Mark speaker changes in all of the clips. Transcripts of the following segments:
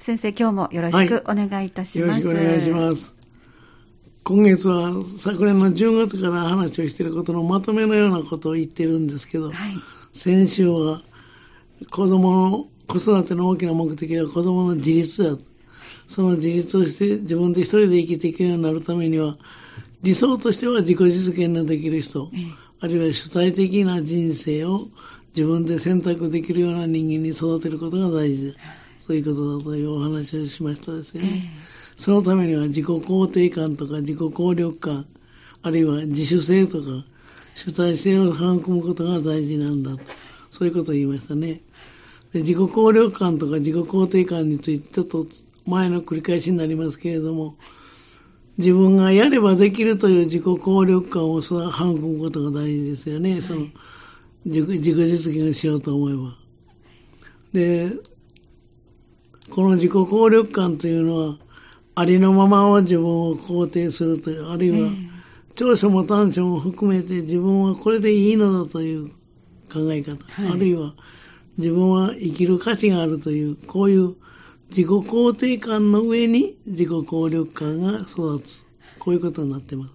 Speaker 1: 先生、今日もよろしくお願いいたします。
Speaker 2: よろしくお願いします。今月は昨年の10月から話をしていることのまとめのようなことを言ってるんですけど、
Speaker 1: はい。
Speaker 2: 先週は子供の子育ての大きな目的は子供の自立だ。その自立をして自分で一人で生きていけるようになるためには、理想としては自己実現のできる人、
Speaker 1: ええ
Speaker 2: あるいは主体的な人生を自分で選択できるような人間に育てることが大事だ。そういうことだというお話をしましたですよね。そのためには自己肯定感とか自己効力感、あるいは自主性とか主体性を育むことが大事なんだと。そういうことを言いましたね。で自己効力感とか自己肯定感についてちょっと前の繰り返しになりますけれども、自分がやればできるという自己効力感を育むことが大事ですよね。その自己自己実現をしようと思えば。で、この自己効力感というのは、ありのままを自分を肯定するという、あるいは、長所も短所も含めて自分はこれでいいのだという考え方、
Speaker 1: はい
Speaker 2: あるいは自分は生きる価値があるという、こういう自己肯定感の上に自己効力感が育つ。こういうことになっています。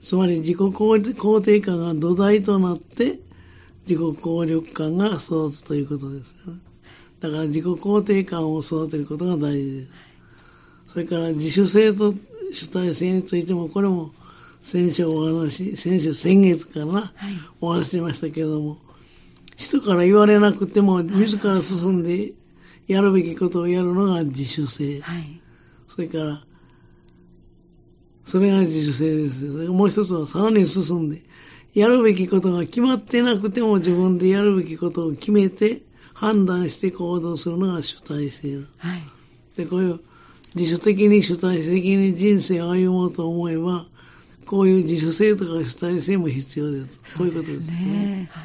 Speaker 2: つまり自己肯定感が土台となって自己効力感が育つということですよね。だから自己肯定感を育てることが大事です。それから自主性と主体性についても、これも先週お話、先週、先月からな、
Speaker 1: はい。
Speaker 2: お話ししましたけれども、人から言われなくても、自ら進んでやるべきことをやるのが自主性。
Speaker 1: はい。
Speaker 2: それから、それが自主性です。もう一つはさらに進んで、やるべきことが決まってなくても自分でやるべきことを決めて判断して行動するのが主体性だ。
Speaker 1: はい。
Speaker 2: で、こういう自主的に主体的に人生を歩もうと思えば、こういう自主性とか主体性も必要です。こういうことですね。
Speaker 1: ね。は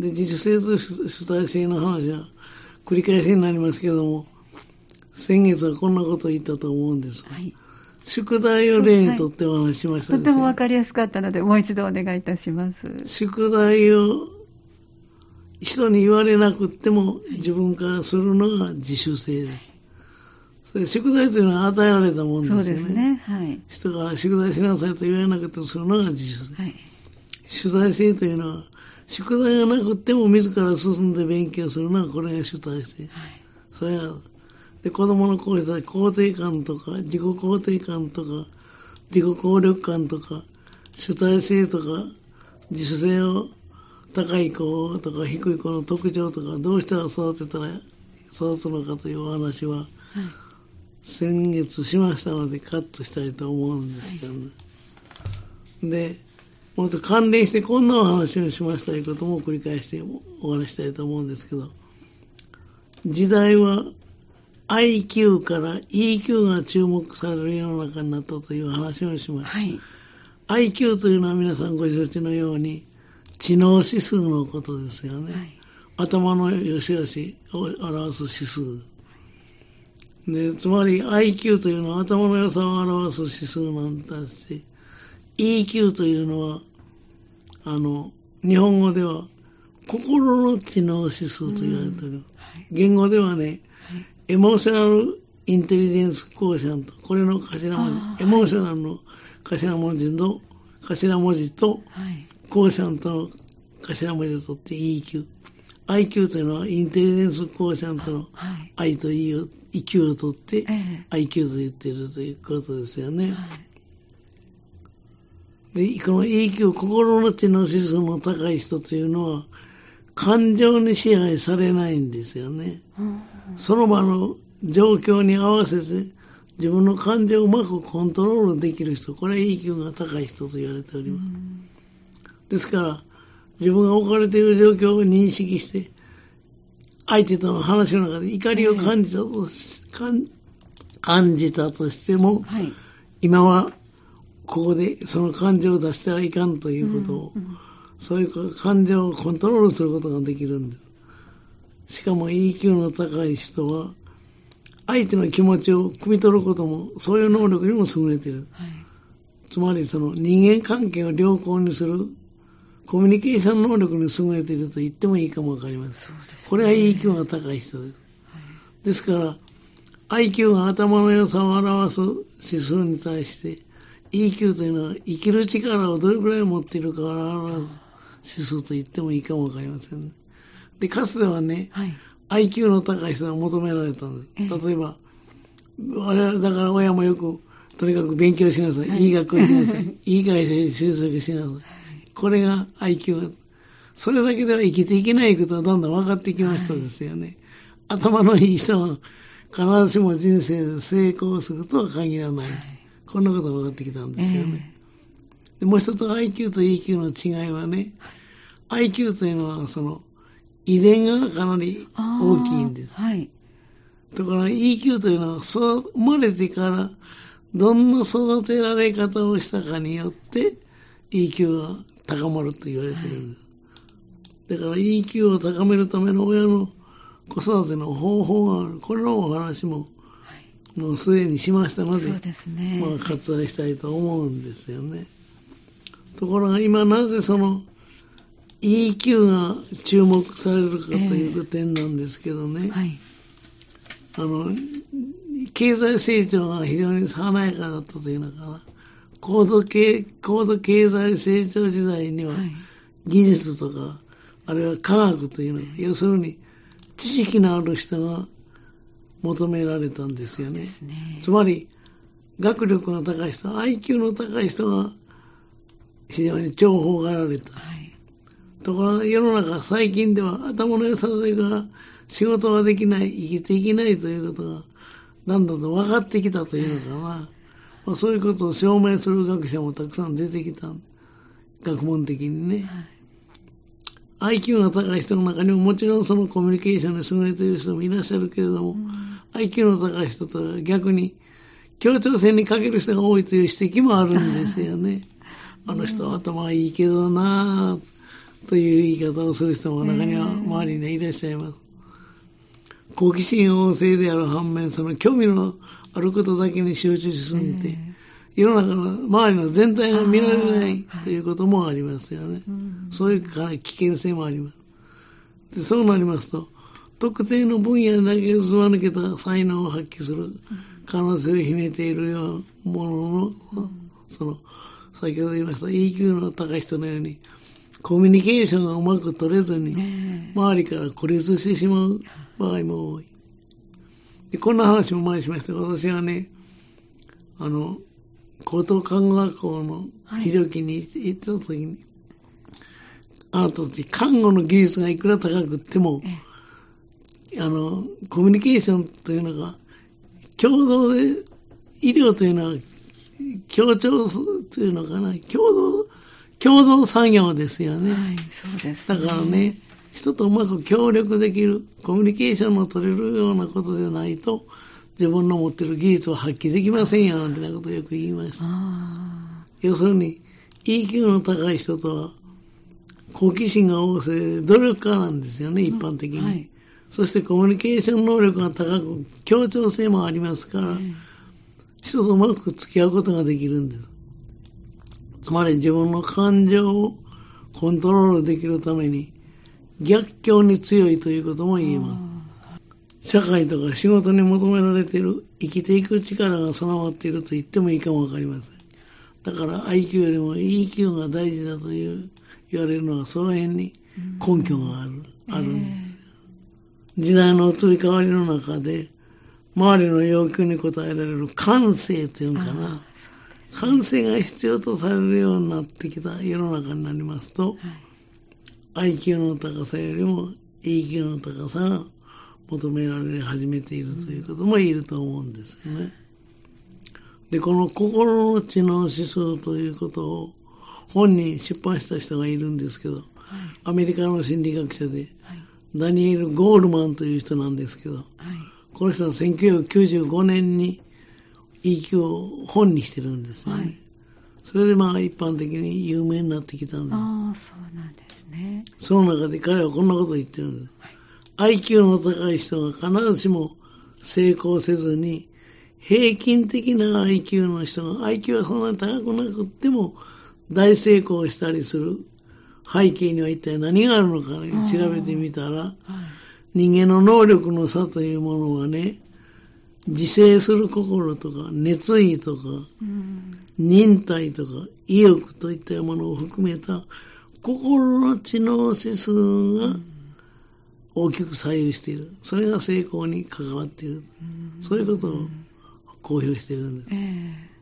Speaker 1: い。
Speaker 2: で、自主性と主主体性の話は繰り返しになりますけども、先月はこんなことを言ったと思うんです。
Speaker 1: はい。
Speaker 2: 宿題を例にとってお話ししました
Speaker 1: とて
Speaker 2: ですね
Speaker 1: もわかりやすかったので、もう一度お願いいたします。
Speaker 2: 宿題を人に言われなくっても自分からするのが自主性です。それ宿題というのは与えられたもんです
Speaker 1: そう
Speaker 2: よね。
Speaker 1: ですね。はい。
Speaker 2: 人から宿題しなさいと言われなくてもするのが自主性。
Speaker 1: はい。
Speaker 2: 主体性というのは、宿題がなくっても自ら進んで勉強するのがこれが主体性。
Speaker 1: はい。
Speaker 2: それは、で、子供のこうした肯定感とか、自己肯定感とか、自己効力感とか、主体性とか、自主性を高い子とか低い子の特徴とか、どうしたら育てたら育つのかというお話は、
Speaker 1: はい。
Speaker 2: 先月しましたのでカットしたいと思うんですけどね。で、もっと関連してこんなお話をしましたということも繰り返してお話したいと思うんですけど、時代は IQ から EQ が注目される世の中になったという話をします。
Speaker 1: はい。
Speaker 2: IQ というのは皆さんご承知のように知能指数のことですよね。
Speaker 1: はい。
Speaker 2: 頭の良し悪しを表す指数。で、つまり IQ というのは頭の良さを表す指数なんだし、EQ というのは、あの、日本語では心の知能指数と言われている。
Speaker 1: はい。
Speaker 2: 言語ではね、
Speaker 1: はい
Speaker 2: エモーショナルインテリジェンスコーシャント、これの頭文字、エモーショナルの頭文字の頭文字と、
Speaker 1: はい。
Speaker 2: コーシャントの頭文字を取って EQ。IQ というのはインテリジェンスコーシャントの
Speaker 1: はい。
Speaker 2: I と E を、EQ を取って
Speaker 1: ええ
Speaker 2: IQ と言っているということですよね。
Speaker 1: はい。
Speaker 2: で、この EQ、心の知能指数の高い人というのは、感情に支配されないんですよね。
Speaker 1: うん
Speaker 2: その場の状況に合わせて自分の感情をうまくコントロールできる人、これは EQ が高い人と言われております。ですから、自分が置かれている状況を認識して、相手との話の中で怒りを感じたと感じたとしても、
Speaker 1: はい。
Speaker 2: 今はここでその感情を出してはいかんということを、
Speaker 1: うんうん
Speaker 2: そういう感情をコントロールすることができるんです。しかも EQ の高い人は、相手の気持ちを汲み取ることも、そういう能力にも優れている。
Speaker 1: はい。
Speaker 2: つまりその人間関係を良好にするコミュニケーション能力に優れていると言ってもいいかもわかりません。
Speaker 1: そうです、ね。
Speaker 2: これは EQ が高い人です。
Speaker 1: はい。
Speaker 2: ですから、IQ が頭の良さを表す指数に対して、EQ というのは生きる力をどれくらい持っているかを表す指数と言ってもいいかもわかりませんね。で、かつてはね、はい、IQ の高い人が求められたんです。例えば、我々、だから親もよく、とにかく勉強しなさい、いい学校行きなさい。いい会社に就職しなさい。これが IQ。それだけでは生きていけないことはだんだん分かってきましたですよね。はい、頭のいい人は必ずしも人生で成功するとは限らない。こんなことが分かってきたんですよね。えー、でもう一つ IQ と EQ の違いはね、IQ というのはその遺伝がかなり大きいんです。はい。だから EQ というのは生まれてからどんな育てられ方をしたかによって EQ が高まると言われてるんです。はい、だから EQ を高めるための親の子育ての方法がある。これのお話も、もうすでにしましたので、そうですね、まあ割愛したいと思うんですよね。ところが今なぜその EQ が注目されるかという点なんですけどね、えーはい、あの、経済成長が非常に華やかだったというのかな。高度経高度経済成長時代には、技術とか、あるいは科学というのは、要するに知識のある人が求められたんですよね。ねつまり、学力が高い人、IQ の高い人が非常に重宝がられた。はい、ところが世の中最近では頭の良さでが仕事ができない、生きていけないということがだんだんと分かってきたというのかな。まあ、そういうことを証明する学者もたくさん出てきた。学問的にね。はい IQ が高い人の中にももちろんそのコミュニケーションに優れている人もいらっしゃるけれども、うん、IQ の高い人とは逆に協調性に欠ける人が多いという指摘もあるんですよね。あの人は頭いいけどなぁ、という言い方をする人も中には周りにいらっしゃいます。好奇心旺盛である反面、その興味のあることだけに集中しすぎて、世の中の周りの全体が見られないということもありますよね。そういう危険性もあります。でそうなりますと、特定の分野だけずば抜けた才能を発揮する可能性を秘めているようなものの、その、先ほど言いました EQ の高い人のように、コミュニケーションがうまく取れずに、周りから孤立してしまう場合も多い。でこんな話も前にしました。私はね、あの、高等看護学校の非常勤に行った時に、はい、あなたたち看護の技術がいくら高くっても、あの、コミュニケーションというのが、共同で、医療というのは、協調というのかな、共同、共同作業ですよね。はい、そうです、ね、だからね、人とうまく協力できる、コミュニケーションの取れるようなことでないと、自分の持ってる技術を発揮できませんよ、なんてなことをよく言います。要するに、EQ の高い人とは、好奇心が旺盛で努力家なんですよね、一般的に。はい、そしてコミュニケーション能力が高く、協調性もありますから、人とうまく付き合うことができるんです。つまり自分の感情をコントロールできるために、逆境に強いということも言えます。社会とか仕事に求められている生きていく力が備わっていると言ってもいいかもわかりません。だから IQ よりも EQ が大事だという言われるのはその辺に根拠がある、あるんです。時代の移り変わりの中で周りの要求に応えられる感性というのかな。感性が必要とされるようになってきた世の中になりますと、はい IQ の高さよりも EQ の高さが求められ始めているということも言えると思うんですよね。で、この心の知能指数ということを本に出版した人がいるんですけど、はい、アメリカの心理学者で、はい、ダニエル・ゴールマンという人なんですけど、はい、この人は1995年に EQ を本にしてるんですよね。それでまあ一般的に有名になってきたんです。
Speaker 1: ああ、そうなんですね。
Speaker 2: その中で彼はこんなことを言ってるんです。はい、IQ の高い人が必ずしも成功せずに、平均的な IQ の人が、IQ はそんなに高くなくっても大成功したりする背景には一体何があるのか、調べてみたら、はい、人間の能力の差というものはね、自制する心とか、熱意とか、
Speaker 1: うん
Speaker 2: 忍耐とか、意欲といったものを含めた、心の知能指数が大きく左右している。それが成功に関わっている。そういうことを公表しているんです。
Speaker 1: え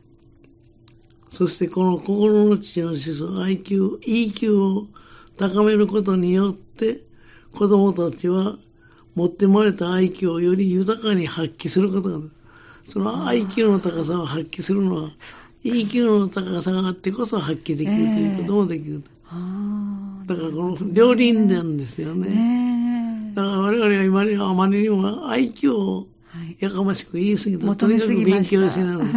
Speaker 2: そしてこの心の知の指数、IQ、EQ を高めることによって、子供たちは持って生まれた IQ をより豊かに発揮することができる。その IQ の高さを発揮するのは、EQ の高さがあってこそ発揮できるということもできる。
Speaker 1: ああ
Speaker 2: だからこの両輪なんですよね。
Speaker 1: ねえ
Speaker 2: だから我々は今にあまりにも IQ を
Speaker 1: はい
Speaker 2: やかましく言い過ぎた。と
Speaker 1: 求め
Speaker 2: にかく勉強しながら、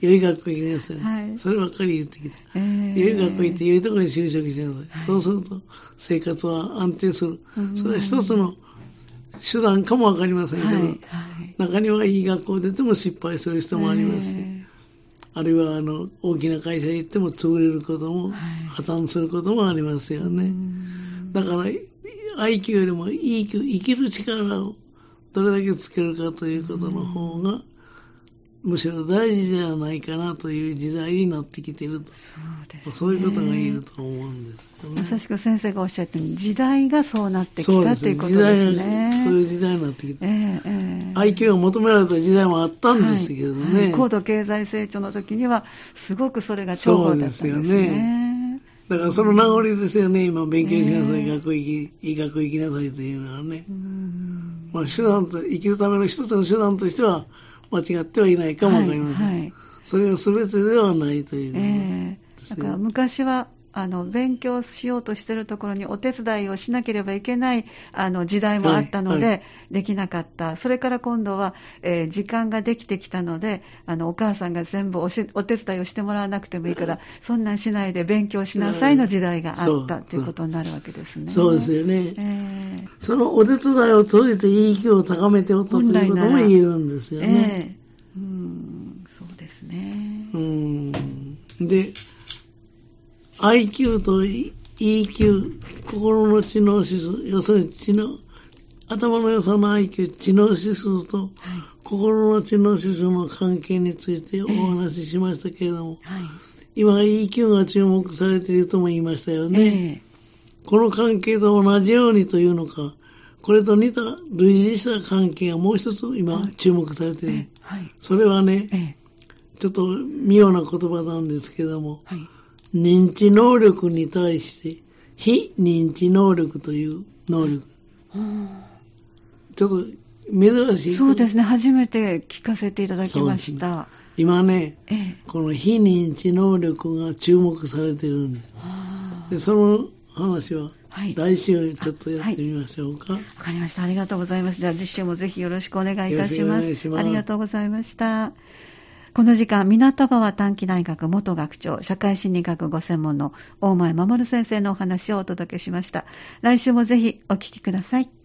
Speaker 2: 良い学校行きなさい。
Speaker 1: はい
Speaker 2: そればっかり言ってきた。
Speaker 1: え
Speaker 2: 良い学校行って良いところに就職しなさい。
Speaker 1: はい
Speaker 2: そうすると生活は安定する
Speaker 1: うん。
Speaker 2: それは一つの手段かもわかりませんけど、
Speaker 1: はいはい
Speaker 2: 中にはいい学校出ても失敗する人もありますし、
Speaker 1: え
Speaker 2: あるいはあの大きな会社へ行っても潰れることも、
Speaker 1: はい
Speaker 2: 破綻することもありますよ
Speaker 1: え
Speaker 2: ね。
Speaker 1: うん
Speaker 2: だから IQ よりも EQ、生きる力をどれだけつけるかということの方が、むしろ大事ではないかなという時代になってきていると。
Speaker 1: そうですね
Speaker 2: そういうことが言えると思うんですよね。
Speaker 1: まさしく先生がおっしゃったように時代がそうなってきたということです
Speaker 2: が、
Speaker 1: ね。
Speaker 2: そういう時代になってきて。
Speaker 1: ええええ
Speaker 2: IQ が求められた時代もあったんですけどね。
Speaker 1: はいはい高度経済成長の時には、すごくそれが重宝だったんですね。
Speaker 2: そうですよねだからその名残ですよね、今勉強しなさい、
Speaker 1: ええ
Speaker 2: 学校行き、いい学校行きなさいというのはね
Speaker 1: う。ん
Speaker 2: まあ手段と、生きるための一つの手段としては間違ってはいないかもわかりません。
Speaker 1: はいはい。
Speaker 2: それが全てではないという、
Speaker 1: ええ。だから昔はあの勉強しようとしているところにお手伝いをしなければいけないあの時代もあったので、
Speaker 2: はいは
Speaker 1: できなかった、それから今度は、えー時間ができてきたのであのお母さんが全部おしお手伝いをしてもらわなくてもいいから、そんなんしないで勉強しなさいの時代があったということになるわけですね。
Speaker 2: そうですよね。
Speaker 1: え
Speaker 2: そのお手伝いを通じて EQ を高めておったということも言えるんですよ
Speaker 1: え
Speaker 2: ね。
Speaker 1: ええうんそうですね。
Speaker 2: うんで、IQ と EQ、心の知能指数、要するに知能、頭の良さの IQ、知能指数と
Speaker 1: はい。
Speaker 2: 心の知能指数の関係についてお話ししましたけれども、
Speaker 1: はい。
Speaker 2: 今 EQ が注目されているとも言いましたよね。
Speaker 1: ええ。
Speaker 2: この関係と同じようにというのか、これと似た類似した関係がもう一つ今注目されている。
Speaker 1: ええ。はい。
Speaker 2: それはね、
Speaker 1: ええ。
Speaker 2: ちょっと妙な言葉なんですけども、
Speaker 1: はい
Speaker 2: 認知能力に対して、非認知能力という能力。ちょっと珍しい。
Speaker 1: そうですね、初めて聞かせていただきました。
Speaker 2: 今ね、
Speaker 1: ええ
Speaker 2: この非認知能力が注目されてるんです。
Speaker 1: はあ
Speaker 2: で、その話は
Speaker 1: はい。わ
Speaker 2: 来週ちょっとやってみましょうか。
Speaker 1: かりました。ありがとうございます。では、次週もぜひよろしくお願いいた
Speaker 2: します
Speaker 1: ありがとうございました。この時間、港川短期大学元学長、社会心理学ご専門の大前守先生のお話をお届けしました。来週もぜひお聞きください。